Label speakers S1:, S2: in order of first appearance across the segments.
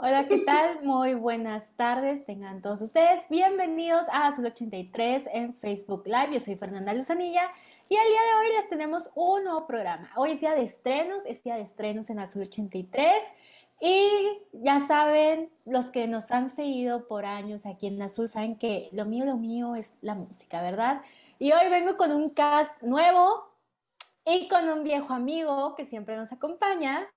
S1: Hola, ¿qué tal? Muy buenas tardes, tengan todos ustedes bienvenidos a Azul 83 en Facebook Live. Yo soy Fernanda Luzanilla y el día de hoy les tenemos un nuevo programa. Hoy es día de estrenos, es día de estrenos en Azul 83 y ya saben, los que nos han seguido por años aquí en Azul saben que lo mío, lo mío es la música, ¿verdad? Y hoy vengo con un cast nuevo y con un viejo amigo que siempre nos acompaña.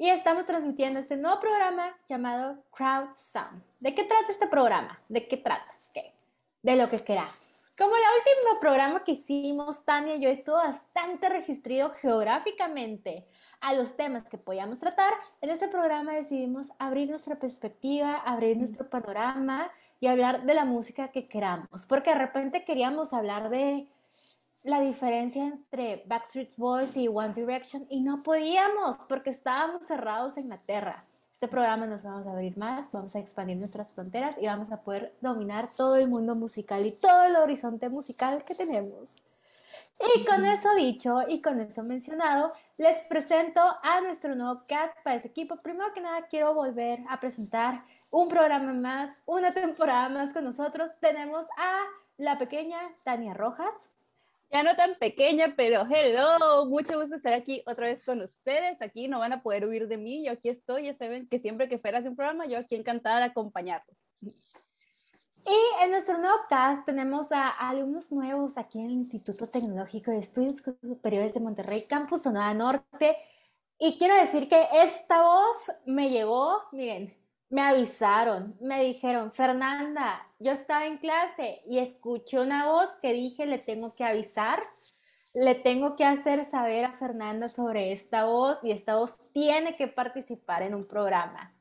S1: Y estamos transmitiendo este nuevo programa llamado Crowd Sound. ¿De qué trata este programa? ¿De qué trata? ¿Qué? De lo que queramos. Como el último programa que hicimos, Tania y yo estuvo bastante registrado geográficamente a los temas que podíamos tratar, en este programa decidimos abrir nuestra perspectiva, abrir nuestro panorama y hablar de la música que queramos, porque de repente queríamos hablar de la diferencia entre Backstreet Boys y One Direction y no podíamos porque estábamos cerrados en la tierra. Este programa nos vamos a abrir más, vamos a expandir nuestras fronteras y vamos a poder dominar todo el mundo musical y todo el horizonte musical que tenemos. Y con eso dicho y con eso mencionado, les presento a nuestro nuevo cast para este equipo. Primero que nada, quiero volver a presentar un programa más, una temporada más con nosotros. Tenemos a la pequeña Tania Rojas
S2: ya no tan pequeña, pero hello, mucho gusto estar aquí otra vez con ustedes. Aquí no van a poder huir de mí, yo aquí estoy, ya saben que siempre que fueras un programa, yo aquí encantada de acompañarlos.
S1: Y en nuestro nuevo cast tenemos a, alumnos nuevos aquí en el Instituto Tecnológico de Estudios Superiores de Monterrey, Campus Sonora Norte. Y quiero decir que esta voz me llegó, miren, me avisaron, me dijeron, Fernanda, yo estaba en clase y escuché una voz que dije, le tengo que avisar, le tengo que hacer saber a Fernanda sobre esta voz y esta voz tiene que participar en un programa.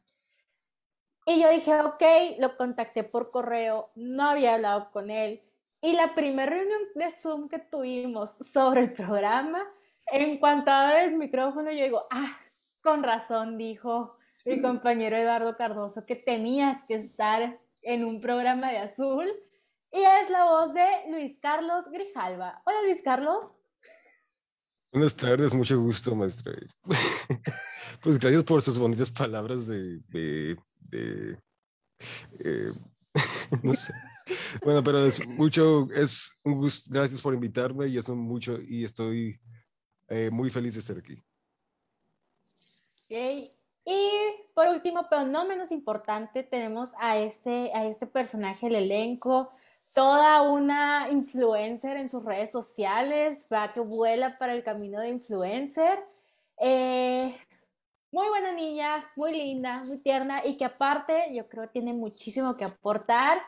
S1: Y yo dije, ok, lo contacté por correo, no había hablado con él. Y la primera reunión de Zoom que tuvimos sobre el programa, en cuanto a el micrófono, yo digo, ah, con razón, dijo mi compañero Eduardo Cardoso, que tenías que estar en un programa de azul. Y es la voz de Luis Carlos Grijalva. Hola Luis Carlos.
S3: Buenas tardes, mucho gusto, maestra. pues gracias por sus bonitas palabras de... de, eh, no sé. Bueno, pero es mucho, es un gusto, gracias por invitarme y es mucho, y estoy eh, muy feliz de estar aquí.
S1: Okay. Y por último, pero no menos importante, tenemos a este, a este personaje, el elenco, toda una influencer en sus redes sociales, va que vuela para el camino de influencer. Eh, muy buena niña, muy linda, muy tierna y que aparte yo creo tiene muchísimo que aportar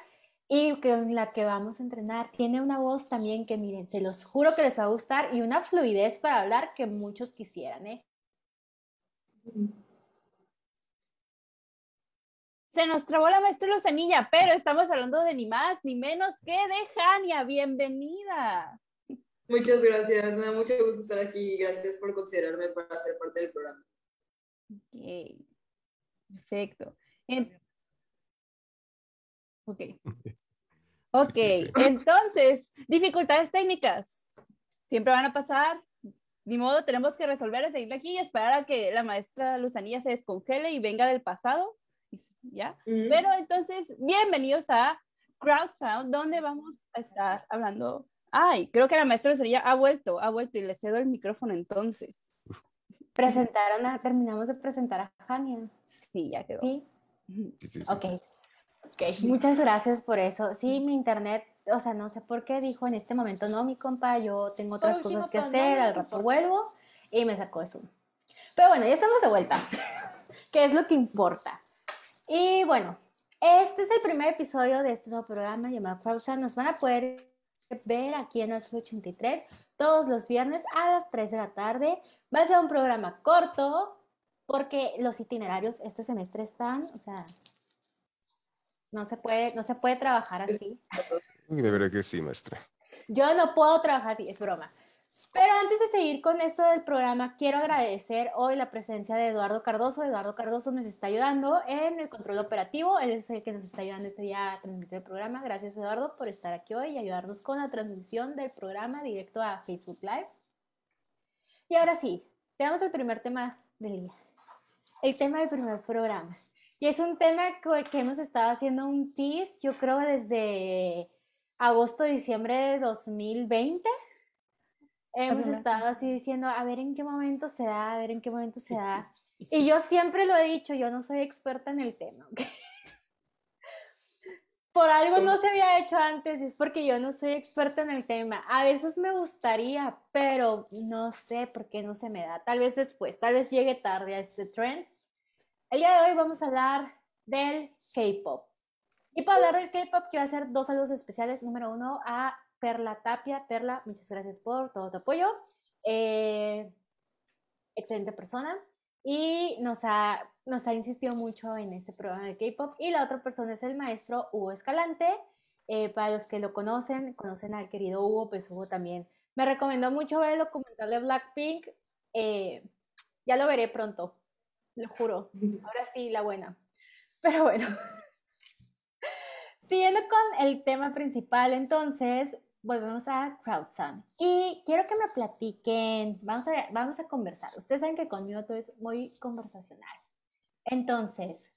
S1: y con la que vamos a entrenar. Tiene una voz también que miren, se los juro que les va a gustar y una fluidez para hablar que muchos quisieran, ¿eh?
S2: Se nos trabó la maestra Luzanilla, pero estamos hablando de ni más ni menos que de Jania. Bienvenida.
S4: Muchas gracias, me da mucho gusto estar aquí y gracias por considerarme para ser parte del programa.
S2: Ok, perfecto. Ok. Ok, entonces, dificultades técnicas. Siempre van a pasar. Ni modo, tenemos que resolver, seguir aquí y esperar a que la maestra Luzanilla se descongele y venga del pasado ¿ya? Pero entonces, bienvenidos a Crowd Sound, donde vamos a estar hablando. Ay, creo que la maestra sería ha vuelto, ha vuelto y le cedo el micrófono entonces.
S1: Presentaron, terminamos de presentar a Jania.
S2: Sí, ya quedó.
S1: Sí. Ok. Muchas gracias por eso. Sí, mi internet, o sea, no sé por qué dijo en este momento, no, mi compa, yo tengo otras cosas que hacer, al rato vuelvo y me sacó eso. Pero bueno, ya estamos de vuelta. ¿Qué es lo que importa? Y bueno, este es el primer episodio de este nuevo programa llamado Crowdsound. Nos van a poder ver aquí en Azul 83 todos los viernes a las 3 de la tarde. Va a ser un programa corto porque los itinerarios este semestre están, o sea, no se puede, no se puede trabajar así.
S3: De verdad que sí, maestra.
S1: Yo no puedo trabajar así, es broma. Pero antes de seguir con esto del programa, quiero agradecer hoy la presencia de Eduardo Cardoso. Eduardo Cardoso nos está ayudando en el control operativo. Él es el que nos está ayudando este día a transmitir el programa. Gracias, Eduardo, por estar aquí hoy y ayudarnos con la transmisión del programa directo a Facebook Live. Y ahora sí, veamos el primer tema del día. El tema del primer programa. Y es un tema que, hemos estado haciendo un tease, yo creo desde agosto, diciembre de 2020. Hemos estado así diciendo, a ver en qué momento se da, a ver en qué momento se da. Y yo siempre lo he dicho, yo no soy experta en el tema. ¿ok? Por algo no se había hecho antes, es porque yo no soy experta en el tema. A veces me gustaría, pero no sé por qué no se me da. Tal vez después, tal vez llegue tarde a este trend. El día de hoy vamos a hablar del K-pop. Y para hablar del K-pop quiero hacer dos saludos especiales. Número uno a Perla Tapia. Perla, muchas gracias por todo tu apoyo. Eh, excelente persona. Y nos ha, nos ha insistido mucho en este programa de K-pop. Y la otra persona es el maestro Hugo Escalante. Eh, para los que lo conocen, conocen al querido Hugo, pues Hugo también me recomendó mucho ver el documental de Blackpink. Eh, ya lo veré pronto, lo juro. Ahora sí, la buena. Pero bueno. Siguiendo con el tema principal, entonces volvemos a Crowdsound. Y quiero que me platiquen, vamos a, vamos a conversar. Ustedes saben que conmigo todo es muy conversacional. Entonces,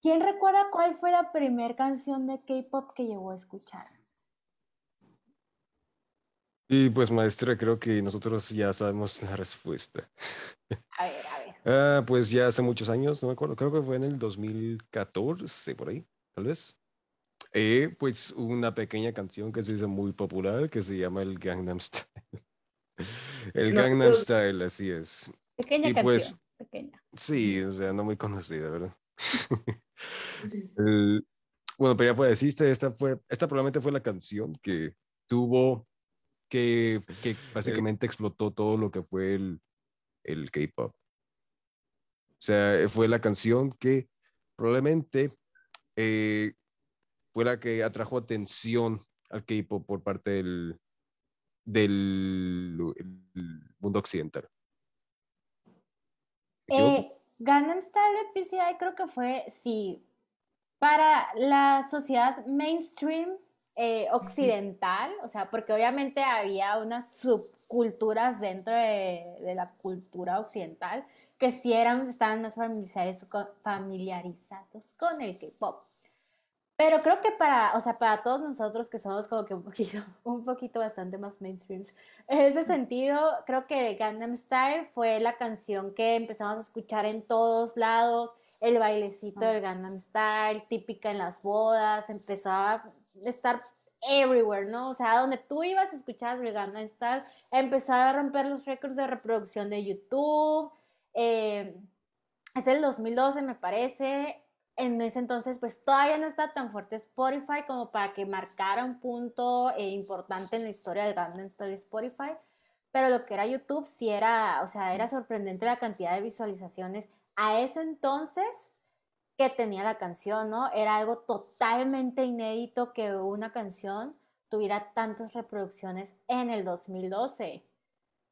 S1: ¿quién recuerda cuál fue la primera canción de K-pop que llegó a escuchar?
S3: Y pues maestra, creo que nosotros ya sabemos la respuesta.
S1: A ver, a ver.
S3: Ah, pues ya hace muchos años, no me acuerdo, creo que fue en el 2014, por ahí, tal vez. Eh, pues una pequeña canción que se hizo muy popular que se llama el Gangnam Style. El
S4: No,
S3: Gangnam
S4: pues-
S3: Style, así es.
S2: Pequeña
S3: Y
S2: canción.
S3: pues-
S2: Pequeña.
S3: Sí, o sea, no muy conocida, ¿verdad? El- bueno, pero ya fue esta, esta fue, esta probablemente fue la canción que tuvo, que, que básicamente explotó todo lo que fue el, el K-pop. O sea, fue la canción que probablemente eh, fue la que atrajo atención al K-pop por parte del, del el mundo occidental.
S1: Eh, Style de PCI creo que fue, sí, para la sociedad mainstream eh, occidental, o sea, porque obviamente había unas subculturas dentro de, de la cultura occidental que sí eran, estaban más familiarizados con el K-pop. Pero creo que para, o sea, para todos nosotros que somos como que un poquito, un poquito bastante más mainstreams, en ese sentido, creo que Gangnam Style fue la canción que empezamos a escuchar en todos lados, el bailecito del Gangnam Style, típica en las bodas, empezó a estar everywhere, ¿no? O sea, donde tú ibas a escuchar el Gangnam Style, empezó a romper los récords de reproducción de YouTube, eh, es el 2012 me parece, en ese entonces pues todavía no está tan fuerte Spotify como para que marcara un punto eh, importante en la historia del Gangnam Style Spotify, pero lo que era YouTube sí era, o sea, era sorprendente la cantidad de visualizaciones a ese entonces que tenía la canción, ¿no? Era algo totalmente inédito que una canción tuviera tantas reproducciones en el 2012.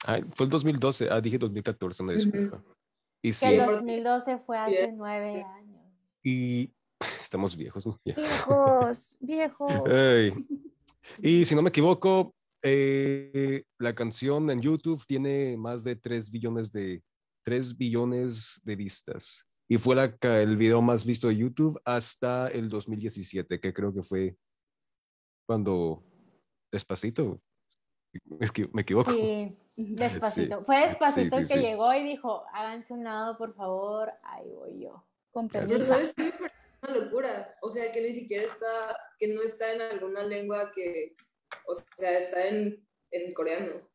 S3: Ah, fue el 2012. Ah, dije 2014, una disculpa. Y
S1: Que
S3: sí,
S1: el
S4: porque-
S1: 2012 fue hace nueve años.
S3: Y estamos viejos, ¿no?
S2: Viejos, viejos.
S3: Ay. Y si no me equivoco, eh, la canción en YouTube tiene más de 3 billones de 3 billones de vistas. Y fue la el video más visto de YouTube hasta el 2017, que creo que fue cuando Despacito. Es que me equivoco.
S1: Sí, despacito.
S3: Sí.
S1: Fue despacito
S3: Sí,
S1: el
S3: sí,
S1: que
S3: sí.
S1: llegó y dijo, háganse un lado, por favor, ahí voy yo.
S2: Con permiso.
S4: sabes qué una locura, o sea que ni siquiera está, que no está en alguna lengua que, o sea, está en, en coreano.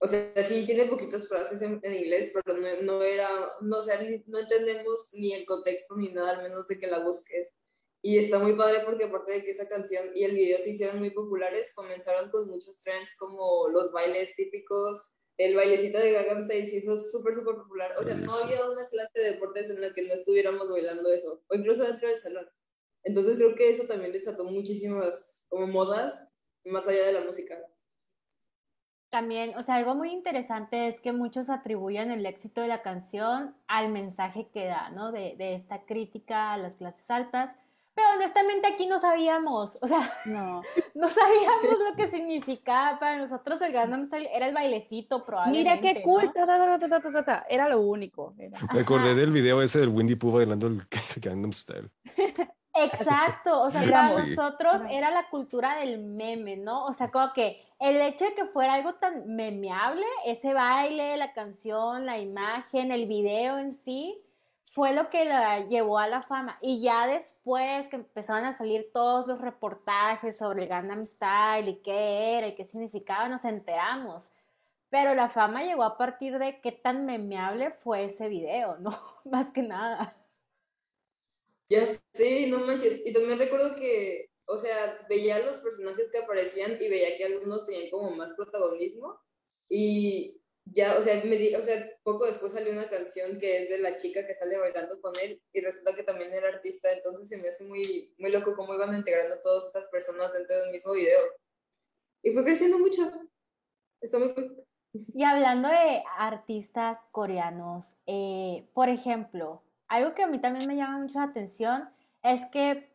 S4: O sea, sí tiene poquitas frases en, en inglés, pero no, no era, no, o sea, ni- no entendemos ni el contexto ni nada, al menos de que la busques. Y está muy padre porque aparte de que esa canción y el video se hicieron muy populares, comenzaron con muchos trends como los bailes típicos, el bailecito de Gangnam Style se hizo súper, súper popular. O sea, no había una clase de deportes en la que no estuviéramos bailando eso, o incluso dentro del salón. Entonces creo que eso también desató muchísimas como modas más allá de la música.
S1: También, o sea, algo muy interesante es que muchos atribuyen el éxito de la canción al mensaje que da, ¿no? De, de esta crítica a las clases altas. Pero honestamente aquí no sabíamos, o sea,
S2: No.
S1: no sabíamos lo que significaba. Para nosotros el Gangnam Style era el bailecito probablemente.
S2: Mira qué cool.
S1: ¿no?
S2: ta, ta, ta, ta, ta, ta, ta. Era lo único. era.
S3: Me acordé
S1: Ajá.
S3: del video ese del Windy Pooh bailando el Gangnam Style.
S1: Exacto, o sea, para
S3: Sí.
S1: nosotros era la cultura del meme, ¿no? O sea, como que el hecho de que fuera algo tan memeable, ese baile, la canción, la imagen, el video en sí, fue lo que la llevó a la fama. Y ya después que empezaron a salir todos los reportajes sobre el Gangnam Style y qué era y qué significaba, nos enteramos. Pero la fama llegó a partir de qué tan memeable fue ese video, ¿no? Más que nada.
S4: Ya sé, no manches. Y también recuerdo que, o sea, veía los personajes que aparecían y veía que algunos tenían como más protagonismo. Y ya, o sea, me di, o sea, poco después salió una canción que es de la chica que sale bailando con él y resulta que también era artista. Entonces se me hace muy, muy loco cómo iban integrando todas estas personas dentro del mismo video. Y fue creciendo mucho. Está muy cool.
S1: Y hablando de artistas coreanos, eh, por ejemplo, algo que a mí también me llama mucho la atención es que,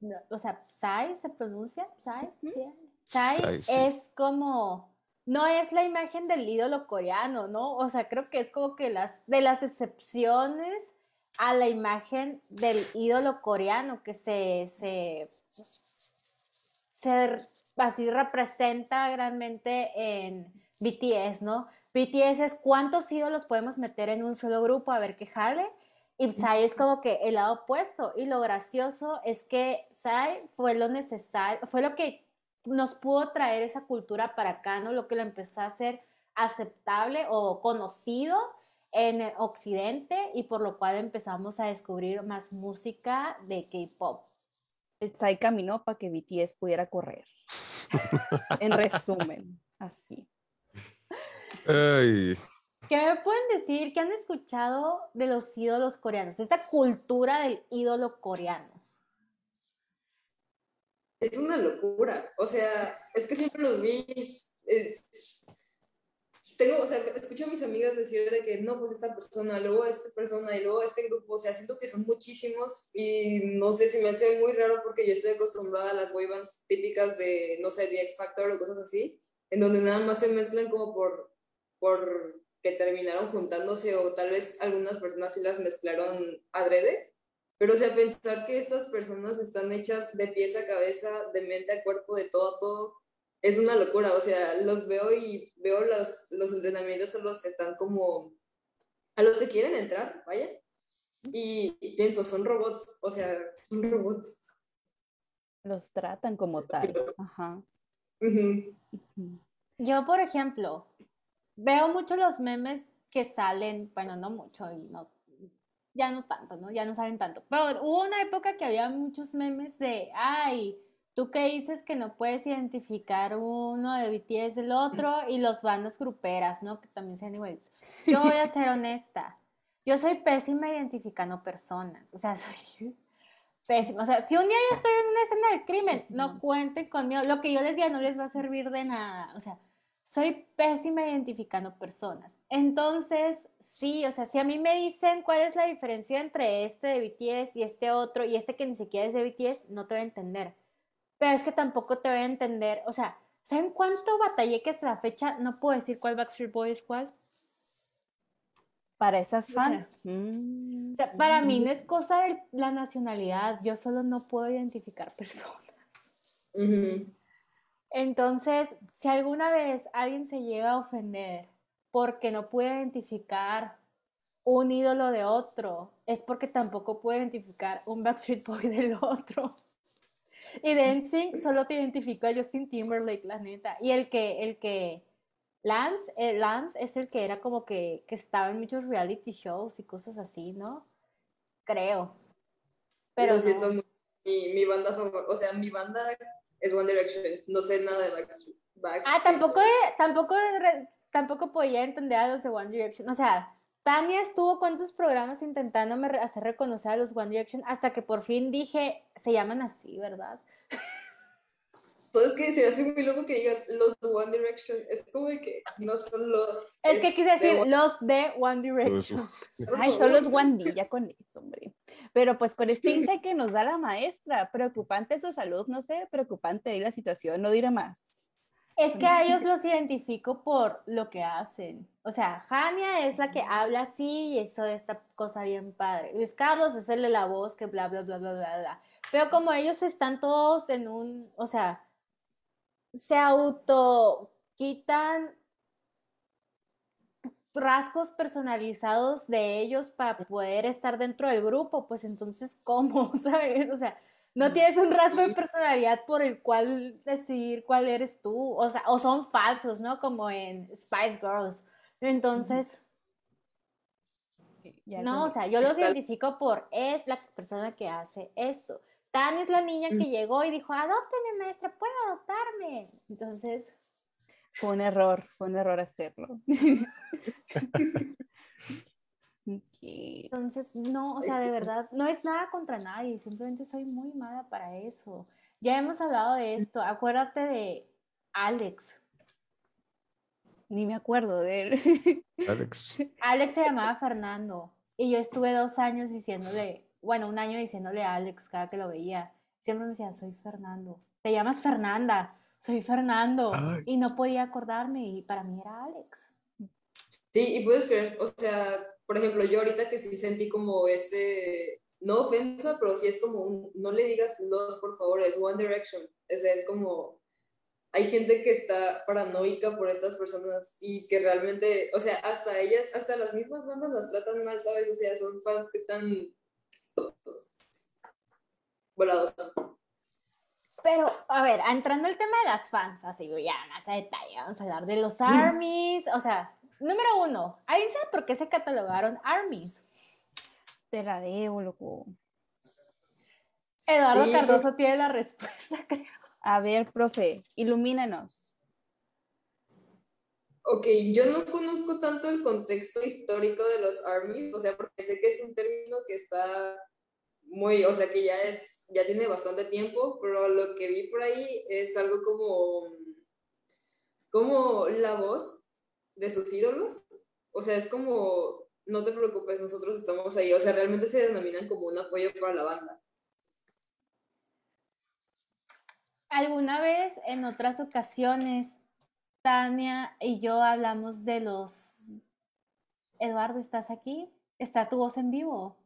S1: no, o sea, Psy se pronuncia, Psy, ¿sí? Psy
S3: Psy, sí.
S1: es como, no es la imagen del ídolo coreano, ¿no? O sea, creo que es como que las, de las excepciones a la imagen del ídolo coreano que se, se, se así representa grandemente en BTS, ¿no? BTS es cuántos ídolos podemos meter en un solo grupo a ver qué jale. Y Psy es como que el lado opuesto. Y lo gracioso es que Psy fue lo necesario, fue lo que nos pudo traer esa cultura para acá, ¿no? Lo que lo empezó a hacer aceptable o conocido en el occidente y por lo cual empezamos a descubrir más música de K-pop.
S2: El Psy caminó para que BTS pudiera correr. en resumen, así.
S3: Ay,
S1: ¿Qué me pueden decir? ¿Qué han escuchado de los ídolos coreanos? Esta cultura del ídolo coreano.
S4: Es una locura. O sea, es que siempre los vi. es- tengo, o sea, escucho a mis amigas decir de que no, pues esta persona, luego esta persona y luego este grupo. O sea, siento que son muchísimos y no sé si me hace muy raro porque yo estoy acostumbrada a las boy bands típicas de, no sé, The X Factor o cosas así, en donde nada más se mezclan como por, por que terminaron juntándose o tal vez algunas personas sí las mezclaron adrede. Pero, o sea, pensar que estas personas están hechas de pies a cabeza, de mente a cuerpo, de todo a todo, es una locura. O sea, los veo y veo los, los entrenamientos a los que están como, a los que quieren entrar, vaya. Y, y pienso, son robots, o sea, son robots.
S2: Los tratan como tal. Ajá.
S1: Yo, por ejemplo, veo mucho los memes que salen, bueno, no mucho, y no, ya no tanto, ¿no? Ya no salen tanto. Pero hubo una época que había muchos memes de, ay, tú qué dices que no puedes identificar uno de BTS del otro y los bandas gruperas, ¿no? Que también sean iguales. Yo voy a ser honesta. Yo soy pésima identificando personas. O sea, soy pésima. O sea, si un día yo estoy en una escena del crimen, no cuenten conmigo. Lo que yo les diga no les va a servir de nada. O sea, soy pésima identificando personas. Entonces, sí, o sea, si a mí me dicen cuál es la diferencia entre este de BTS y este otro y este que ni siquiera es de BTS, no te voy a entender. Pero es que tampoco te voy a entender. O sea, ¿saben cuánto batallé que hasta la fecha no puedo decir cuál Backstreet Boy es cuál?
S2: Para esas
S1: sea,
S2: fans. mm,
S1: O sea, para mí no es cosa de la nacionalidad, yo solo no puedo identificar personas. Entonces, si alguna vez alguien se llega a ofender porque no puede identificar un ídolo de otro, es porque tampoco puede identificar un Backstreet Boy del otro. Y NSYNC solo te identificó a Justin Timberlake, la neta. Y el que, el que, Lance, eh, Lance es el que era como que, que estaba en muchos reality shows y cosas así, ¿no? Creo. Pero
S4: Lo siento,
S1: no.
S4: mi banda favorita, o sea, mi banda es One Direction, no sé nada de Backstreet.
S1: Ah,
S4: Backstreet
S1: tampoco, de- tampoco, re- tampoco podía entender a los de One Direction. O sea, Tania estuvo cuántos programas intentándome hacer reconocer a los One Direction hasta que por fin dije, se llaman así, ¿verdad?
S4: Es que se hace muy loco que digas los de One Direction. Es como de que no son los.
S1: Es que quise
S4: de
S1: decir
S4: One-
S1: los de One Direction.
S2: Ay, son los Wandy, ya con eso, hombre. Pero pues con este insight que nos da la maestra, preocupante su salud, no sé, preocupante ahí la situación, no diré más.
S1: Es que a ellos los identifico por lo que hacen. O sea, Jania es la que habla así y eso esta cosa bien padre. Luis Carlos es el de la voz que bla, bla, bla, bla, bla, bla. Pero como ellos están todos en un, o sea, se auto quitan rasgos personalizados de ellos para poder estar dentro del grupo, pues entonces, ¿cómo? ¿Sabes? O sea, no tienes un rasgo de personalidad por el cual decidir cuál eres tú, o sea, o son falsos, ¿no? Como en Spice Girls. Entonces, no, o sea, yo los identifico por es la persona que hace esto. Tania es la niña que llegó y dijo, adópteme, maestra, puede adoptarme. Entonces,
S2: Fue un error, fue un error hacerlo.
S1: Entonces, no, o sea, de
S4: sí.
S1: verdad, no es nada contra nadie, simplemente soy muy mala para eso. Ya hemos hablado de esto, acuérdate de Alex.
S2: Ni me acuerdo de él.
S3: Alex.
S1: Alex se llamaba Fernando y yo estuve dos años diciéndole, bueno, un año diciéndole a Alex cada que lo veía. Siempre me decía, soy Fernando. Te llamas Fernanda, soy Fernando.
S3: Ay.
S1: Y no podía acordarme y para mí era Alex.
S4: Sí, y puedes creer, o sea, por ejemplo, yo ahorita que sí sentí como este, no ofensa, pero sí es como un, no le digas los, por favor, es One Direction. O sea, es como, hay gente que está paranoica por estas personas y que realmente, o sea, hasta ellas, hasta las mismas bandas las tratan mal, ¿sabes? O sea, son fans que están volados.
S1: Pero, a ver, entrando al tema de las fans, así ya más a detalle, vamos a hablar de los armies. O sea, número uno, ¿alguien sabe por qué se catalogaron armies?
S2: Te la debo, loco.
S1: Eduardo
S4: Sí.
S1: Cardoso tiene la respuesta, creo.
S2: A ver, profe, ilumínanos.
S4: Ok, yo no conozco tanto el contexto histórico de los armies, o sea, porque sé que es un término que está muy, o sea, que ya es, ya tiene bastante tiempo, pero lo que vi por ahí es algo como, como la voz de sus ídolos, o sea, es como, no te preocupes, nosotros estamos ahí, o sea, realmente se denominan como un apoyo para la banda.
S1: Alguna vez en otras ocasiones, Tania y yo hablamos de los... Eduardo, ¿estás aquí? ¿Está tu voz en vivo?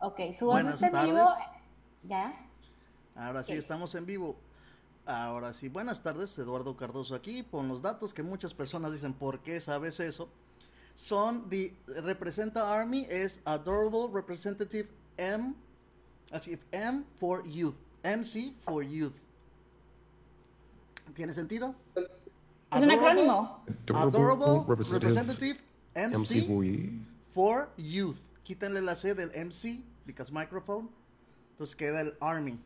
S1: Ok, su voz está en vivo. ¿Ya?
S5: Ahora sí estamos en vivo. Ahora sí, buenas tardes, Eduardo Cardoso aquí, con los datos que muchas personas dicen, ¿por qué sabes eso? Son, the, representa Army, es Adorable Representative M, así, M for Youth, MC for Youth. ¿Tiene sentido?
S2: Es un acrónimo.
S5: Adorable
S3: Representative
S5: Representative
S3: MC
S5: for Youth. Quítenle la C del MC, because microphone. Entonces queda el Army.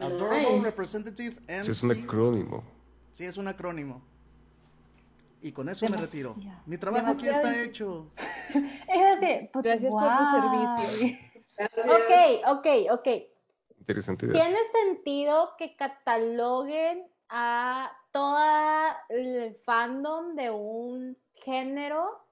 S5: Adorable
S4: Nice.
S5: Representative MC.
S3: Sí, es un acrónimo.
S5: Sí, es un acrónimo. Y con eso me retiro. Mi trabajo aquí está hecho.
S1: Es así, pues,
S2: Gracias por tu servicio.
S4: Gracias.
S1: Ok, ok, ok. ¿Tiene sentido que cataloguen a toda el fandom de un género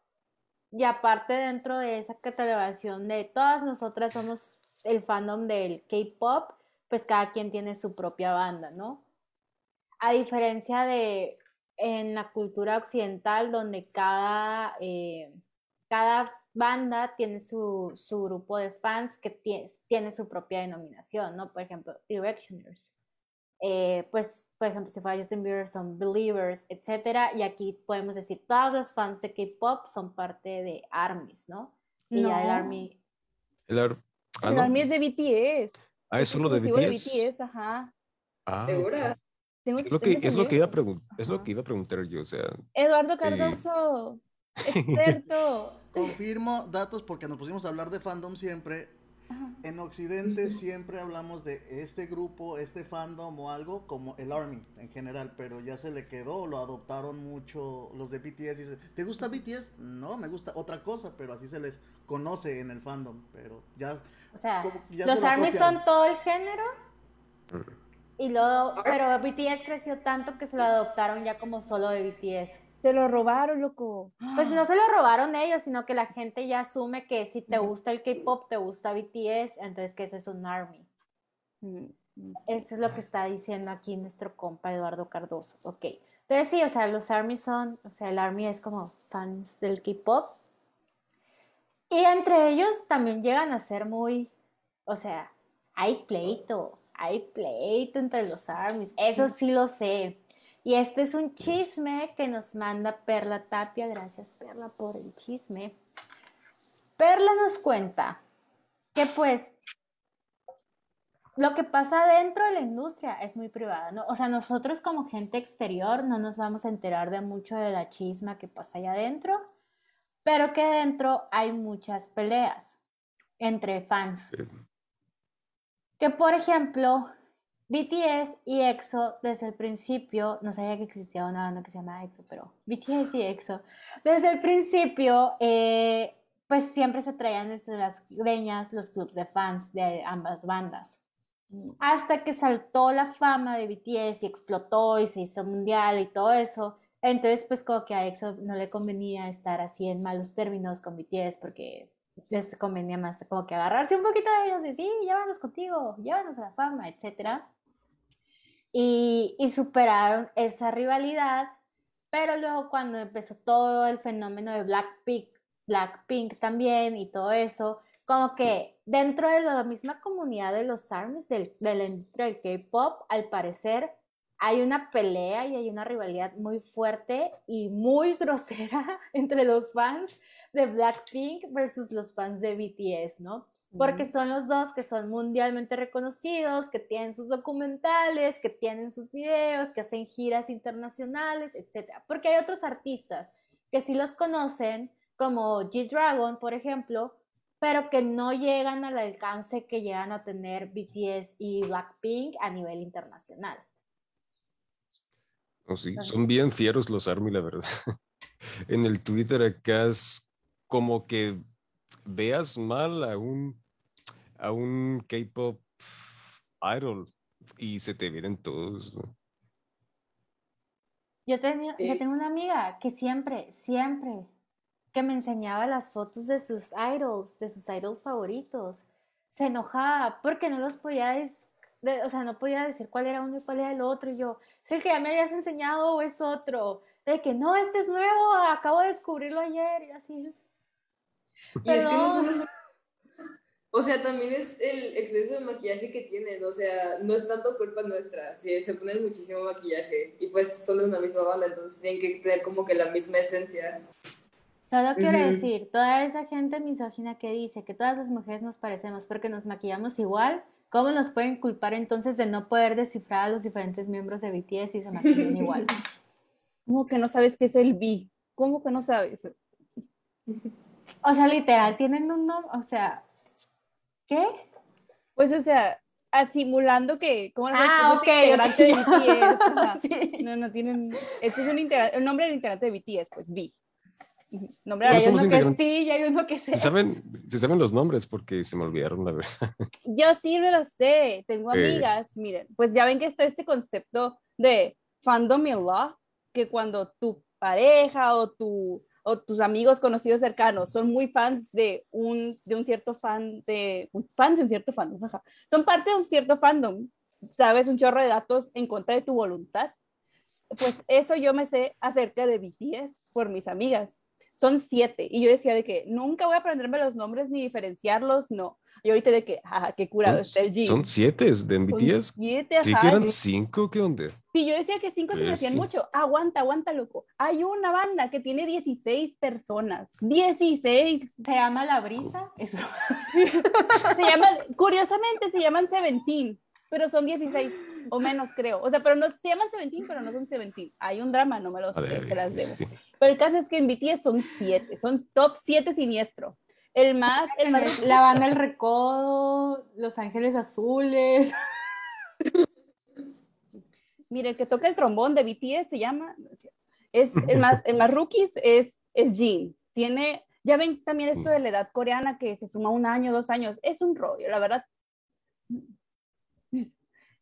S1: y aparte dentro de esa catalogación de todas nosotras somos el fandom del K-pop, pues cada quien tiene su propia banda, ¿no? A diferencia de en la cultura occidental donde cada, eh, cada banda tiene su, su grupo de fans que tie- tiene su propia denominación, ¿no? Por ejemplo, Directioners. Eh, pues, por ejemplo, si fuera Justin Bieber son Believers, etcétera, y aquí podemos decir, todas las fans de K-pop son parte de ARMYs, ¿no? Y ya el
S2: No.
S1: ARMY,
S3: El ar- Ah,
S2: El
S3: ¿no?
S2: Army es de BTS.
S3: Ah, es solo de
S2: exclusivo
S3: BTS.
S2: ajá.
S3: Ah,
S4: ¿Segura?
S2: Tengo-
S3: Es lo que, es lo que iba a es lo que iba a preguntar yo, o sea,
S2: Eduardo Cardoso, experto.
S5: Confirmo datos porque nos pusimos a hablar de fandom siempre. En Occidente siempre hablamos de este grupo, este fandom o algo como el Army en general, pero ya se le quedó, lo adoptaron mucho los de BTS. Dice, ¿te gusta BTS? No, me gusta otra cosa, pero así se les conoce en el fandom, pero ya...
S1: O sea,
S5: como ya
S1: los
S5: se lo
S1: ARMYs
S5: apropiaron.
S1: son todo el género. Y luego, pero BTS creció tanto que se lo adoptaron ya como solo de BTS.
S2: Te lo robaron, loco.
S1: Pues no se lo robaron ellos, sino que la gente ya asume que si te gusta el K-pop, te gusta BTS, entonces que eso es un ARMY.
S2: Mm, mm.
S1: Eso es lo que está diciendo aquí nuestro compa Eduardo Cardoso. Ok. Entonces sí, o sea, los ARMY son, o sea, el ARMY es como fans del K-pop. Y entre ellos también llegan a ser muy, o sea, hay pleito, hay pleito entre los ARMYs. Eso sí lo sé. Y este es un chisme que nos manda Perla Tapia. Gracias, Perla, por el chisme. Perla nos cuenta que pues lo que pasa dentro de la industria es muy privada, ¿no? O sea, nosotros como gente exterior no nos vamos a enterar de mucho de la chisma que pasa allá adentro, pero que dentro hay muchas peleas entre fans.
S3: Sí.
S1: Que por ejemplo, BTS y EXO desde el principio, no sabía que existía una banda que se llama EXO, pero BTS y EXO, desde el principio, eh, pues siempre se traían desde las greñas los clubs de fans de ambas bandas. Hasta que saltó la fama de BTS y explotó y se hizo mundial y todo eso. Entonces, pues como que a EXO no le convenía estar así en malos términos con BTS porque les convenía más como que agarrarse un poquito de ellos y sí, llévanos contigo, llévanos a la fama, etcétera. Y, superaron esa rivalidad, pero luego cuando empezó todo el fenómeno de Blackpink, Blackpink también y todo eso, como que dentro de la misma comunidad de los ARMYs, del- de la industria del K-pop, al parecer hay una pelea y hay una rivalidad muy fuerte y muy grosera entre los fans de Blackpink versus los fans de BTS, ¿no? Porque son los dos que son mundialmente reconocidos, que tienen sus documentales, que tienen sus videos, que hacen giras internacionales, etc. Porque hay otros artistas que sí los conocen, como G-Dragon, por ejemplo, pero que no llegan al alcance que llegan a tener BTS y Blackpink a nivel internacional.
S3: No, sí, son bien fieros los ARMY, la verdad. En el Twitter acá es como que veas mal a un, a un K-pop idol y se te vienen todos.
S1: Yo, tenía, yo tengo una amiga que siempre, siempre, que me enseñaba las fotos de sus idols, de sus idols favoritos, se enojaba porque no los podía, o sea, no podía decir cuál era uno y cuál era el otro. Y yo, ¿es el que ya me habías enseñado o es otro? De que no, este es nuevo, acabo de descubrirlo ayer y así.
S4: Y es que no
S1: Perdón.
S4: solo es- O sea, también es el exceso de maquillaje que tienen. O sea, no es tanto culpa nuestra. Sí, se ponen muchísimo maquillaje. Y pues son de una misma banda, entonces tienen que tener como que la misma esencia.
S1: Solo quiero decir, toda esa gente misógina que dice que todas las mujeres nos parecemos porque nos maquillamos igual, ¿cómo nos pueden culpar entonces de no poder descifrar a los diferentes miembros de BTS y se maquillan igual?
S2: ¿Cómo que no sabes qué es el B? ¿Cómo que no sabes?
S1: O sea, literal, tienen un nombre, o sea, ¿qué?
S2: Pues, o sea, simulando que, ¿cómo no sabes
S1: Ah,
S2: que es un
S1: ok,
S2: integrante de
S1: ok.
S2: BTS?
S1: Sí.
S2: No, no tienen. Este es un el nombre del integrante de BTS, pues B. Nombre de
S1: hay uno que es. T y hay uno que es
S3: Se saben, se saben los nombres porque se me olvidaron, la verdad.
S2: Yo sí me lo sé, tengo
S3: Eh.
S2: amigas, miren, pues ya ven que está este concepto de fandom in law, que cuando tu pareja o, tu, o tus amigos conocidos cercanos son muy fans de un, de un cierto fan, de fans de un cierto fandom, son parte de un cierto fandom, sabes un chorro de datos en contra de tu voluntad. Pues eso yo me sé acerca de BTS por mis amigas. Son siete. Y yo decía de que nunca voy a aprenderme los nombres ni diferenciarlos, no. Y ahorita de que, jaja, qué curado está el G.
S3: Son, son siete de
S2: Son
S3: BTS.
S2: siete, ajá.
S3: que eran cinco, ¿qué onda?
S2: Sí, yo decía que cinco se me
S3: Pues
S2: hacían
S3: sí.
S2: mucho. Aguanta, aguanta, loco. Hay una banda que tiene 16 personas. 16.
S1: Se llama La Brisa.
S2: Se llaman, curiosamente se llaman Seventeen, pero son 16 o menos, creo. O sea, pero no se llaman Seventeen, pero no son Seventeen. Hay un drama, no me lo sé,
S3: ver,
S2: las debo.
S3: sí.
S2: Pero el caso es que en BTS son siete, son top 7 siniestro. El más, el más
S1: La banda El Recodo, Los Ángeles Azules.
S2: Mire, el que toca el trombón de BTS se llama, es el más, el más rookies es, es Jin. Tiene Ya ven también esto de la edad coreana que se suma un año, dos años. Es un rollo, la verdad.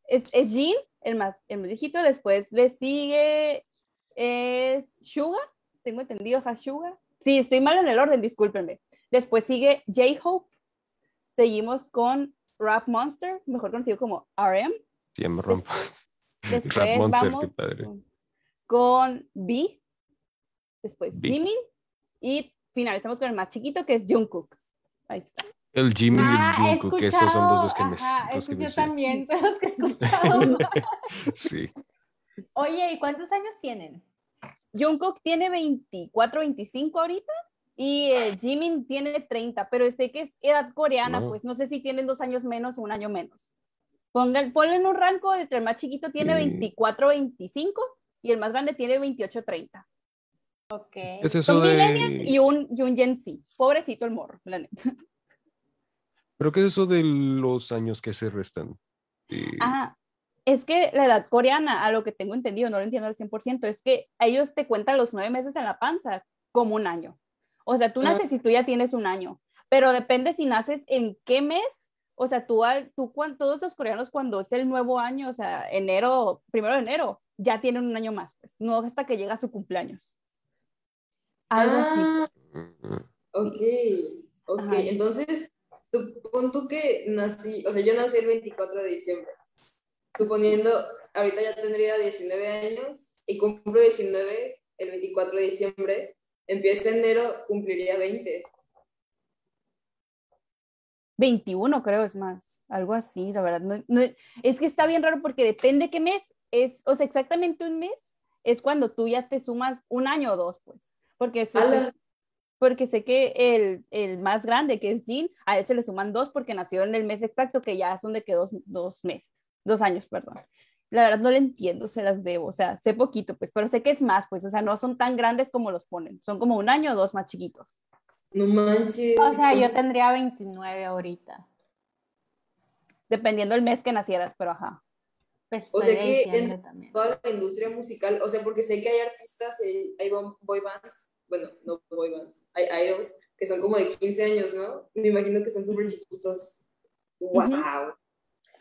S2: Es, es Jin, el más, el más viejito. Después le sigue es Suga. Tengo entendido, es Suga. Sí, estoy mal en el orden, discúlpenme. Después sigue J-Hope. Seguimos con Rap Monster, mejor conocido como RM.
S3: Sí, me rompas.
S2: Después
S3: Rap Monster,
S2: vamos
S3: qué padre.
S2: con- B. Después
S3: B.
S2: Jimin. Y finalizamos con el más chiquito que es Jungkook. Ahí está.
S3: El Jimmy
S1: Ah,
S3: y el Jungkook, que esos son los dos que me,
S1: ajá,
S3: los que me
S1: yo
S3: sé.
S1: también, son los que he escuchado.
S3: Sí.
S1: Oye, ¿y cuántos años tienen?
S2: Jungkook tiene 24, 25 ahorita. Y eh, Jimin tiene 30, pero sé que es edad coreana,
S3: No.
S2: pues no sé si tienen dos años menos o un año menos. Pongan, ponle en un rango entre el más chiquito tiene
S3: Sí.
S2: 24, 25 y el más grande tiene 28, 30.
S1: Ok.
S3: Es eso
S2: Son millennials
S3: de...
S2: y un, y un Gen Z. Pobrecito el morro, la neta.
S3: Pero ¿qué es eso de los años que se restan? Eh,
S2: Ah, es que la edad coreana, a lo que tengo entendido, no lo entiendo al 100%, es que ellos te cuentan los nueve meses en la panza como un año. O sea, tú
S4: Ah.
S2: naces y tú ya tienes un año, pero depende si naces en qué mes. O sea, tú, tú todos los coreanos cuando es el nuevo año, o sea, enero, primero de enero, ya tienen un año más, pues, no hasta que llega su cumpleaños. Algo así.
S4: Ah,
S3: mm,
S4: ok, ok.
S2: Ajá.
S4: Entonces, supón tú que nací, o sea, yo nací el 24 de diciembre. Suponiendo, ahorita ya tendría 19 años y cumplo 19 el 24 de diciembre, empieza enero, cumpliría 20.
S2: 21 creo es más, algo así, la verdad. No, no- es que está bien raro porque depende qué mes es, o sea, exactamente un mes es cuando tú ya te sumas un año o dos, pues, porque,
S4: Ala.
S2: porque sé que el, el más grande, que es Jean, a él se le suman dos porque nació en el mes exacto, que ya son de que dos, dos meses, dos años, perdón. La verdad no le entiendo, se las debo, o sea, sé poquito, pues, pero sé que es más, pues, o sea, no son tan grandes como los ponen, son como un año o dos más chiquitos.
S4: No manches.
S1: O sea, yo tendría 29 ahorita.
S2: Dependiendo del mes que nacieras, pero ajá.
S1: Pues
S4: O sea que en-
S1: también.
S4: toda la industria musical, o sea, porque sé que hay artistas, hay bo- boy bands, bueno, no boy bands, hay idols que son como de 15 años, ¿no? Me imagino que son súper chiquitos. ¡Wow!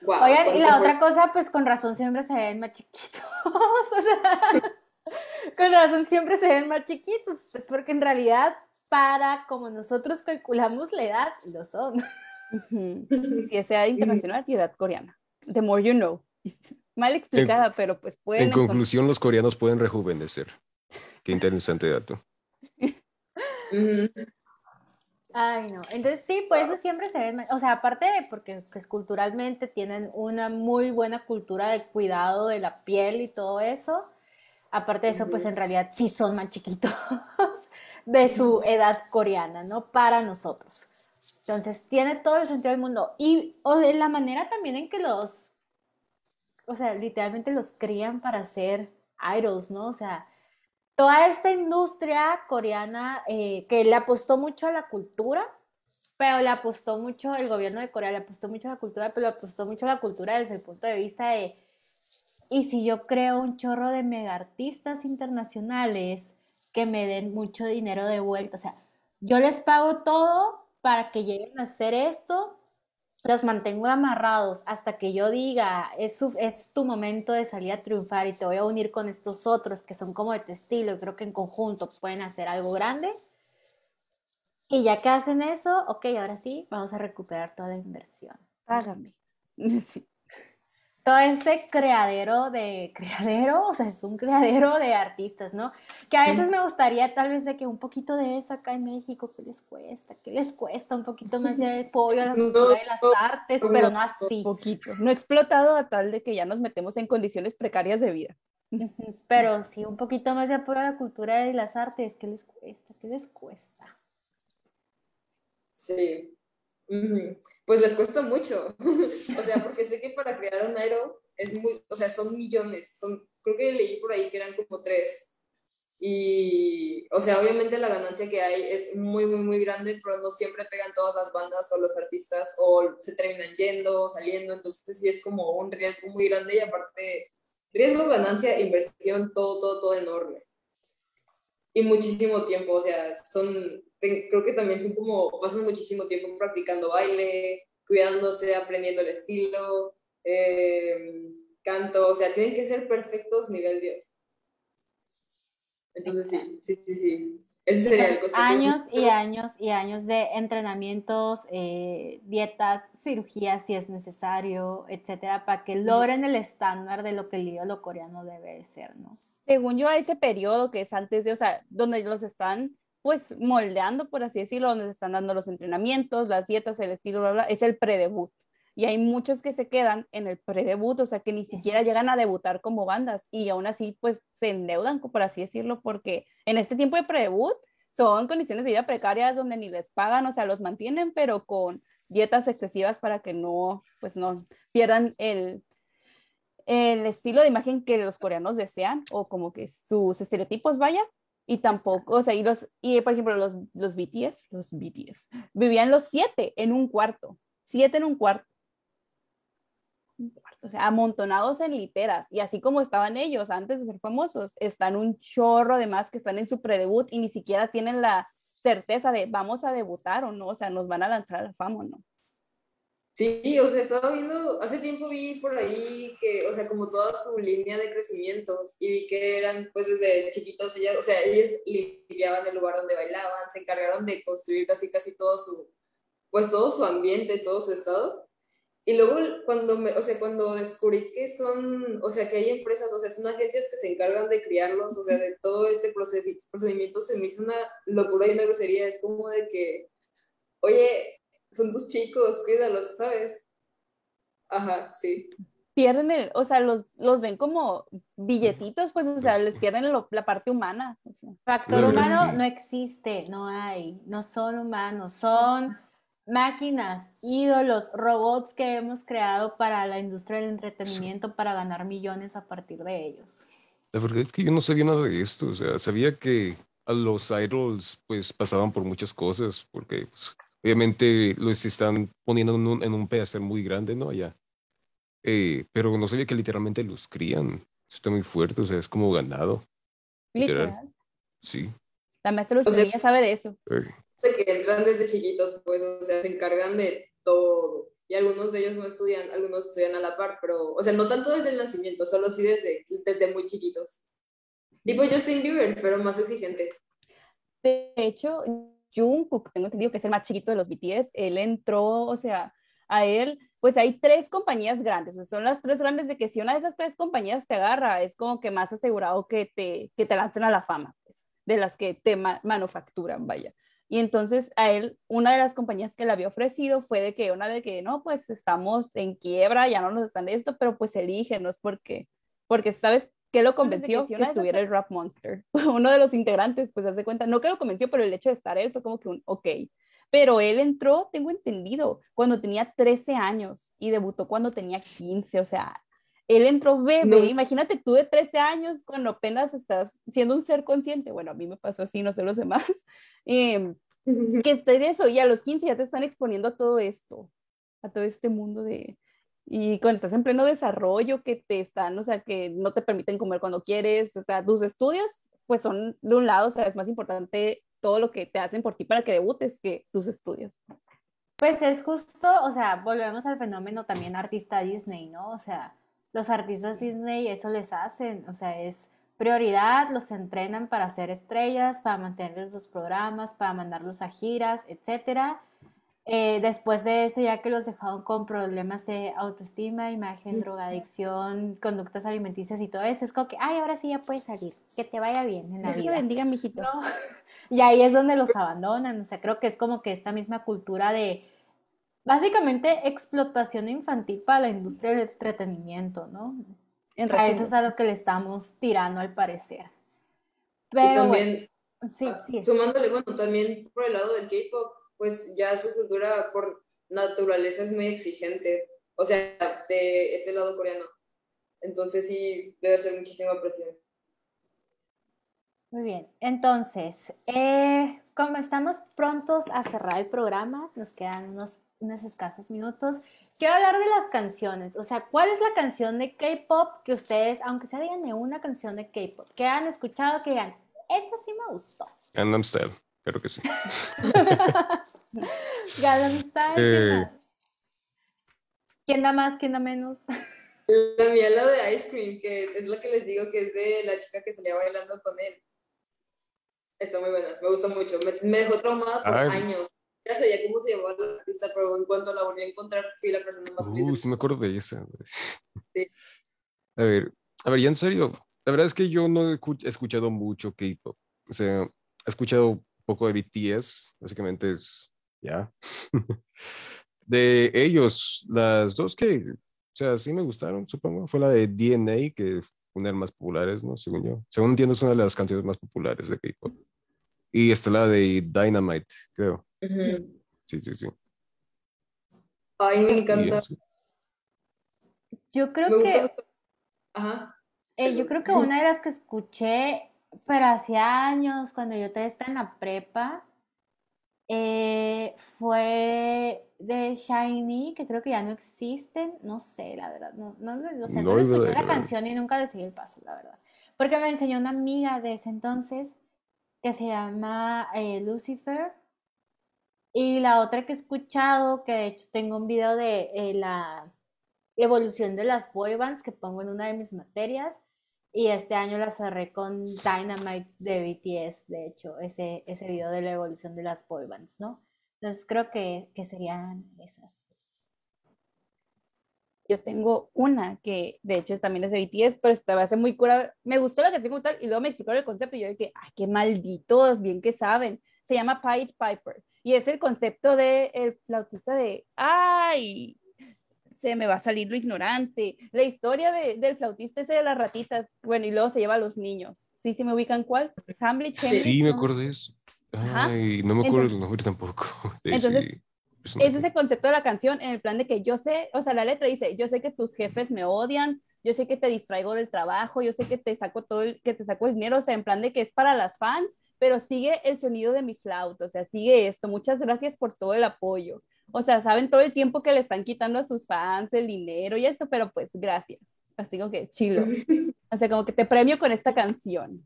S4: Wow
S1: Oigan, y la otra cosa, pues con razón siempre se ven más chiquitos. o sea, con razón siempre se ven más chiquitos, pues porque en realidad, para como nosotros calculamos la edad, lo son.
S2: Si es edad internacional y edad coreana. The more you know. Mal explicada, pero pues pueden.
S3: En
S2: encontrar-
S3: conclusión, los coreanos pueden rejuvenecer. Qué interesante dato.
S1: Ay, no. Entonces sí, por eso siempre se ven, o sea, aparte de porque pues, culturalmente tienen una muy buena cultura de cuidado de la piel y todo eso, aparte de eso, pues en realidad sí son más chiquitos de su edad coreana, ¿no? Para nosotros. Entonces tiene todo el sentido del mundo. Y o de la manera también en que los, o sea, literalmente los crían para ser idols, ¿no? O sea, toda esta industria coreana eh, que le apostó mucho a la cultura, pero le apostó mucho, el gobierno de Corea le apostó mucho a la cultura, pero le apostó mucho a la cultura desde el punto de vista de, y si yo creo un chorro de mega artistas internacionales que me den mucho dinero de vuelta, o sea, yo les pago todo para que lleguen a hacer esto, los mantengo amarrados hasta que yo diga, es, tu momento de salir a triunfar y te voy a unir con estos otros que son como de tu estilo creo que en conjunto pueden hacer algo grande. Y ya que hacen eso, ok, ahora sí, vamos a recuperar toda la inversión.
S2: Págame. Sí.
S1: Todo este creadero de, creadero, o sea, es un creadero de artistas, ¿no? Que a veces me gustaría tal vez de que un poquito de eso acá en México, ¿qué les cuesta? ¿Qué les cuesta? Un poquito más de apoyo a la cultura y las artes, pero no así.
S2: Poquito. No explotado a tal de que ya nos metemos en condiciones precarias de vida.
S1: Pero sí, un poquito más de apoyo a la cultura y las artes, ¿qué les cuesta? ¿Qué les cuesta?
S4: Sí. Pues les cuesta mucho. o sea, porque sé que para crear un idol es muy, o sea, son millones. Son, creo que leí por ahí que eran como tres. Y, o sea, obviamente la ganancia que hay es muy, muy, muy grande, pero no siempre pegan todas las bandas o los artistas o se terminan yendo, saliendo. Entonces sí es como un riesgo muy grande y aparte, riesgo, ganancia, inversión, todo, todo, todo enorme. Y muchísimo tiempo, o sea, son, creo que también son como, pasan muchísimo tiempo practicando baile, cuidándose, aprendiendo el estilo, eh, canto, o sea, tienen que ser perfectos nivel Dios. Entonces sí, sí, sí, sí. Ese sería el costo.
S1: Años y años y años de entrenamientos, eh, dietas, cirugías si es necesario, etcétera, para que logren el estándar de lo que el ídolo coreano debe ser, ¿no?
S2: Según yo, a ese periodo que es antes de, o sea, donde los están pues moldeando, por así decirlo, donde se están dando los entrenamientos, las dietas, el estilo, bla, bla, es el predebut. Y hay muchos que se quedan en el predebut, o sea, que ni siquiera llegan a debutar como bandas y aún así, pues, se endeudan, por así decirlo, porque en este tiempo de predebut son condiciones de vida precarias donde ni les pagan, o sea, los mantienen, pero con dietas excesivas para que no, pues, no pierdan el, el estilo de imagen que los coreanos desean o como que sus estereotipos vaya y tampoco, o sea, y los, y por ejemplo, los, los BTS, los BTS, vivían los siete en un cuarto, siete en un cuarto o sea, amontonados en literas. Y así como estaban ellos antes de ser famosos, están un chorro de más que están en su predebut y ni siquiera tienen la certeza de vamos a debutar o no, o sea, nos van a lanzar a la fama o no.
S4: Sí, o sea, estaba viendo, hace tiempo vi por ahí que, o sea, como toda su línea de crecimiento y vi que eran, pues desde chiquitos, ellas, o sea, ellos limpiaban el lugar donde bailaban, se encargaron de construir casi, casi todo su, pues todo su ambiente, todo su estado. Y luego cuando, me, o sea, cuando descubrí que son, o sea, que hay empresas, o sea, son agencias que se encargan de criarlos, o sea, de todo este procedimiento, se me hizo una locura y una grosería. Es como de que, oye, son tus chicos, cuídalos, ¿sabes? Ajá, sí.
S2: Pierden el, o sea, los, los ven como billetitos, pues, o sea, les pierden la parte humana.
S1: Factor humano no existe, no hay, no son humanos, son máquinas, ídolos, robots que hemos creado para la industria del entretenimiento para ganar millones a partir de ellos.
S3: La verdad es que yo no sabía nada de esto, o sea, sabía que a los idols pues pasaban por muchas cosas, porque pues, obviamente los están poniendo en un, en un pedestal muy grande, ¿no? Allá. Eh, pero no sabía que literalmente los crían. Eso está muy fuerte, o sea, es como ganado.
S2: Literal.
S3: Sí.
S2: La maestra Lucía sabe de eso.
S3: Eh,
S4: que entran desde chiquitos, pues, o sea, se encargan de todo. Y algunos de ellos no estudian, algunos estudian a la par, pero, o sea, no tanto desde el nacimiento, solo sí desde, desde muy chiquitos. Tipo Justin Bieber, pero más exigente.
S2: De hecho, Jungkook, tengo entendido que es el más chiquito de los BTS, él entró, o sea, a él, pues hay tres compañías grandes, o sea, son las tres grandes de que si una de esas tres compañías te agarra, es como que más asegurado que te, que te lancen a la fama, pues, de las que te manufacturan, vaya. Y entonces a él, una de las compañías que le había ofrecido fue de que una de que no, pues estamos en quiebra, ya no nos están de esto, pero pues elígenos porque, porque sabes qué lo convenció que, estuviera el Rap Monster. Uno de los integrantes, pues hace cuenta, no que lo convenció, pero el hecho de estar él fue como que un ok. Pero él entró, tengo entendido, cuando tenía 13 años y debutó cuando tenía 15, o sea, él entró bebé, imagínate tú de 13 años cuando apenas estás siendo un ser consciente, bueno, a mí me pasó así, no sé los demás, eh, que esté de eso y a los 15 ya te están exponiendo a todo esto, a todo este mundo de... Y cuando estás en pleno desarrollo, que te están, o sea, que no te permiten comer cuando quieres, o sea, tus estudios, pues son de un lado, o sea, es más importante todo lo que te hacen por ti para que debutes que tus estudios.
S1: Pues es justo, o sea, volvemos al fenómeno también artista Disney, ¿no? O sea, los artistas Disney eso les hacen, o sea, es prioridad, los entrenan para ser estrellas, para mantener los programas, para mandarlos a giras, etc. Eh, después de eso, ya que los dejaron con problemas de autoestima, imagen, drogadicción, conductas alimenticias y todo eso, es como que, ay, ahora sí ya puedes salir, que te vaya bien en la vida.
S2: bendiga, mijito.
S1: Y ahí es donde los abandonan, o sea, creo que es como que esta misma cultura de, básicamente, explotación infantil para la industria del entretenimiento, ¿no? a eso es a lo que le estamos tirando al parecer.
S4: Pero también, sí, sí. Sumándole, bueno, también por el lado del K-pop, pues ya su cultura por naturaleza es muy exigente. O sea, de este lado coreano. Entonces sí, debe ser muchísima presión.
S1: Muy bien, entonces, eh, como estamos prontos a cerrar el programa, nos quedan unos, unos escasos minutos, quiero hablar de las canciones. O sea, ¿cuál es la canción de K-pop que ustedes, aunque sea díganme una canción de K-pop, que han escuchado, que digan, esa sí me gustó.
S3: Gangnam Style, creo que sí.
S1: Gangnam Style. ¿quién
S3: Eh.
S1: ¿Quién da más? ¿Quién da menos?
S4: La mía, la de Ice Cream, que es la que les digo que es de la chica que salía bailando con él. Está muy buena, me gusta mucho. Me, me dejó traumada por
S3: Ay.
S4: años. Ya sabía cómo se llamaba la artista, pero en cuanto la volví a encontrar, fui la persona más feliz.
S3: Uh, sí me acuerdo de esa.
S4: Sí.
S3: A ver, a ver, ya en serio, la verdad es que yo no he escu- he escuchado mucho K-pop. O sea, he escuchado un poco de BTS, básicamente es, ya. De ellos, las dos que, o sea, sí me gustaron, supongo, fue la de DNA, que fue una de las más populares, ¿no? Según yo. Según entiendo, es una de las canciones más populares de K-pop. Y está la de Dynamite, creo. Sí, sí, sí.
S4: Ay, me encanta.
S1: Yo creo
S4: Me
S1: que.
S4: Ajá.
S1: Eh, yo creo que una de las que escuché, pero hace años, cuando yo todavía estaba en la prepa, eh, fue de Shiny, que creo que ya no existen. No sé, la verdad. No, no, o sea,
S3: No
S1: solo escuché la canción y nunca le seguí el paso, la verdad. Porque me enseñó una amiga de ese entonces que se llama eh, Lucifer. Y la otra que he escuchado, que de hecho tengo un video de eh, la evolución de las boy bands que pongo en una de mis materias. Y este año la cerré con Dynamite de BTS, de hecho, ese, ese video de la evolución de las boy bands, ¿no? Entonces creo que, que serían esas.
S2: Yo tengo una que de hecho también es de BTS, pero esta me hace muy cura. Me gustó la canción como tal y luego me explicaron el concepto y yo dije, ay, qué malditos, bien que saben. Se llama Pied Piper y es el concepto de el flautista de, ay, se me va a salir lo ignorante. La historia de, del flautista ese de las ratitas, bueno, y luego se lleva a los niños. ¿Sí, sí me ubican cuál? Hamlet,
S3: Sí, me acuerdo de eso.
S2: Ajá.
S3: Ay, no me acuerdo
S2: Entonces-
S3: el nombre tampoco.
S2: Entonces. Es ese concepto de la canción en el plan de que yo sé, o sea, la letra dice, yo sé que tus jefes me odian, yo sé que te distraigo del trabajo, yo sé que te saco todo el, que te saco el dinero, o sea, en plan de que es para las fans, pero sigue el sonido de mi flauta, o sea, sigue esto, muchas gracias por todo el apoyo. O sea, saben todo el tiempo que le están quitando a sus fans el dinero y eso, pero pues gracias. Así como que chilo. O sea, como que te premio con esta canción.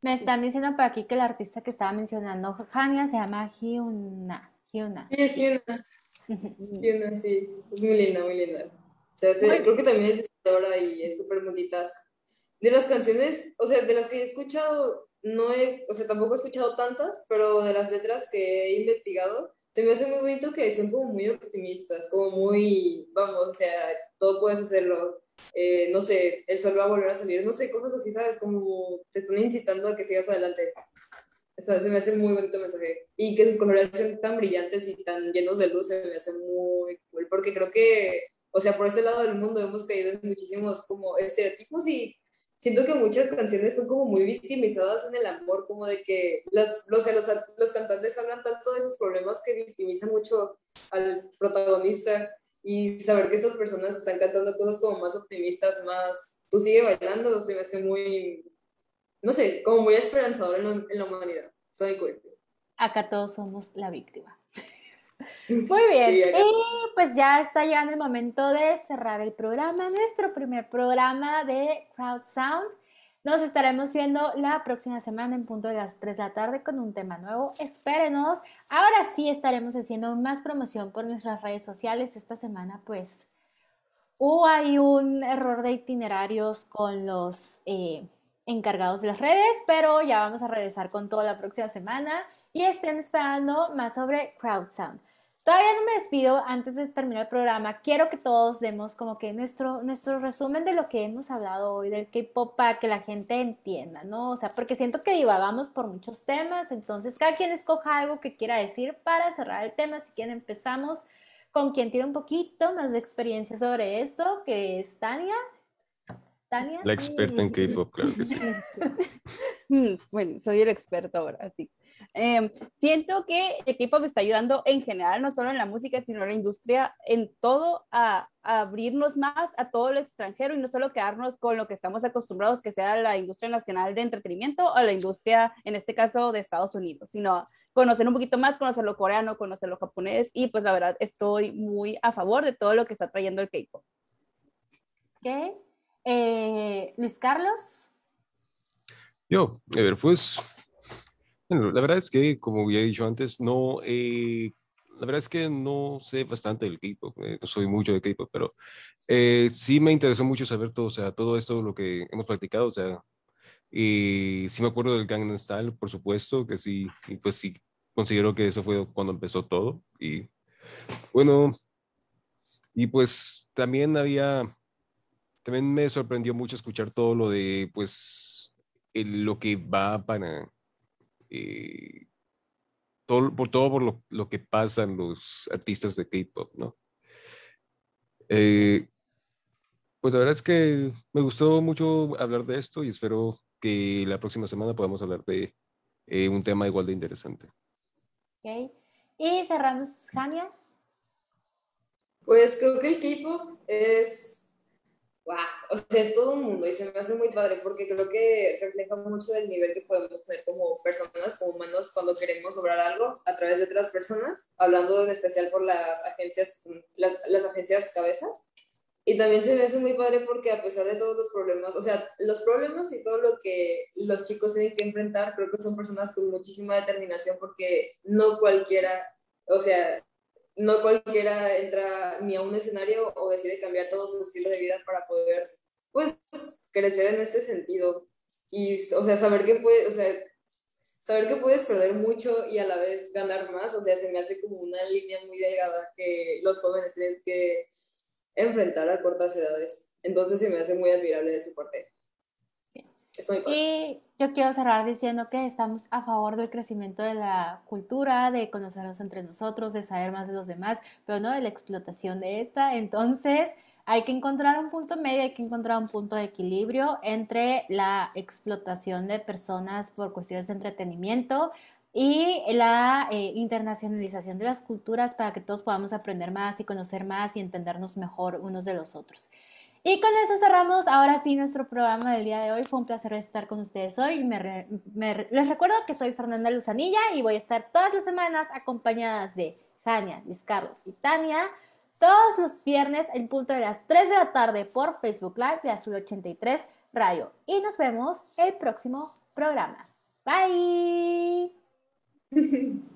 S1: Me están diciendo por aquí que el artista que estaba mencionando, Hania, se llama Hyuna. Hyuna.
S4: Sí, es Hyuna. Hyuna, sí. Es muy linda, muy linda. O sea, sí, creo que también es diseñadora y es súper multitask. De las canciones, o sea, de las que he escuchado, no he, o sea, tampoco he escuchado tantas, pero de las letras que he investigado, se me hace muy bonito que son como muy optimistas, como muy, vamos, o sea, todo puedes hacerlo. Eh, no sé, el sol va a volver a salir, no sé, cosas así, ¿sabes? Como te están incitando a que sigas adelante. O sea, se me hace muy bonito mensaje. Y que sus colores sean tan brillantes y tan llenos de luz se me hace muy cool, porque creo que, o sea, por ese lado del mundo hemos caído en muchísimos como estereotipos y siento que muchas canciones son como muy victimizadas en el amor, como de que las, los, los, los cantantes hablan tanto de esos problemas que victimizan mucho al protagonista y saber que estas personas están cantando cosas como más optimistas, más, tú sigue bailando, se me hace muy, no sé, como muy esperanzador en, lo, en la humanidad. Soy cool.
S1: Acá todos somos la víctima. Muy bien.
S4: Sí,
S1: y pues ya está llegando el momento de cerrar el programa, nuestro primer programa de Crowd Sound. Nos estaremos viendo la próxima semana en punto de las 3 de la tarde con un tema nuevo. Espérenos. Ahora sí estaremos haciendo más promoción por nuestras redes sociales. Esta semana pues hubo ahí un error de itinerarios con los eh, encargados de las redes, pero ya vamos a regresar con todo la próxima semana y estén esperando más sobre Crowd Sound. Todavía no me despido antes de terminar el programa. Quiero que todos demos como que nuestro, nuestro resumen de lo que hemos hablado hoy del K-pop para que la gente entienda, ¿no? O sea, porque siento que divagamos por muchos temas, entonces cada quien escoja algo que quiera decir para cerrar el tema. Si quieren empezamos con quien tiene un poquito más de experiencia sobre esto, que es Tania. Tania.
S3: La experta en K-pop, claro que sí.
S2: Mm, Bueno, soy el experto ahora, sí. Eh, siento que el K-pop está ayudando en general, no solo en la música, sino en la industria, en todo, a, a abrirnos más a todo lo extranjero y no solo quedarnos con lo que estamos acostumbrados, que sea la industria nacional de entretenimiento o la industria, en este caso, de Estados Unidos, sino conocer un poquito más, conocer lo coreano, conocer lo japonés y pues la verdad estoy muy a favor de todo lo que está trayendo el K-pop.
S1: Ok. Eh, Luis Carlos.
S3: Yo, a ver, pues, bueno, la verdad es que, como ya he dicho antes, no, eh, la verdad es que no sé bastante del K-pop, eh, no soy mucho de K-pop, pero eh, sí me interesó mucho saber todo, o sea, todo esto, lo que hemos practicado, o sea, y sí me acuerdo del Gangnam Style, por supuesto, que sí, y pues sí, considero que eso fue cuando empezó todo, y bueno, y pues también había, también me sorprendió mucho escuchar todo lo de, pues, el- lo que va para, eh, todo, por todo por lo, lo que pasan los artistas de K-pop, ¿no? Eh, pues la verdad es que me gustó mucho hablar de esto y espero que la próxima semana podamos hablar de eh, un tema igual de interesante.
S1: ¿ok? Y cerramos, Jania.
S4: Pues creo que el K-pop es, wow, o sea, es todo un mundo y se me hace muy padre porque creo que refleja mucho del nivel que podemos tener como personas, como humanos, cuando queremos lograr algo a través de otras personas, hablando en especial por las agencias, las, las agencias cabezas. Y también se me hace muy padre porque a pesar de todos los problemas, o sea, los problemas y todo lo que los chicos tienen que enfrentar, creo que son personas con muchísima determinación porque no cualquiera, o sea, no cualquiera entra ni a un escenario o decide cambiar todo su estilo de vida para poder, pues, crecer en este sentido. Y, o sea, saber que puede, o sea, saber que puedes perder mucho y a la vez ganar más, o sea, se me hace como una línea muy delgada que los jóvenes tienen que enfrentar a cortas edades. Entonces se me hace muy admirable de su parte.
S1: Y yo quiero cerrar diciendo que estamos a favor del crecimiento de la cultura, de conocernos entre nosotros, de saber más de los demás, pero no de la explotación de esta. Entonces, hay que encontrar un punto medio, hay que encontrar un punto de equilibrio entre la explotación de personas por cuestiones de entretenimiento y la eh, internacionalización de las culturas para que todos podamos aprender más y conocer más y entendernos mejor unos de los otros. Y con eso cerramos ahora sí nuestro programa del día de hoy. Fue un placer estar con ustedes hoy. Me les recuerdo que soy Fernanda Luzanilla y voy a estar todas las semanas acompañadas de Jania, Luis Carlos y Tania. Todos los viernes en punto de las 3 de la tarde por Facebook Live de Azul 83 Radio. Y nos vemos el próximo programa. Bye.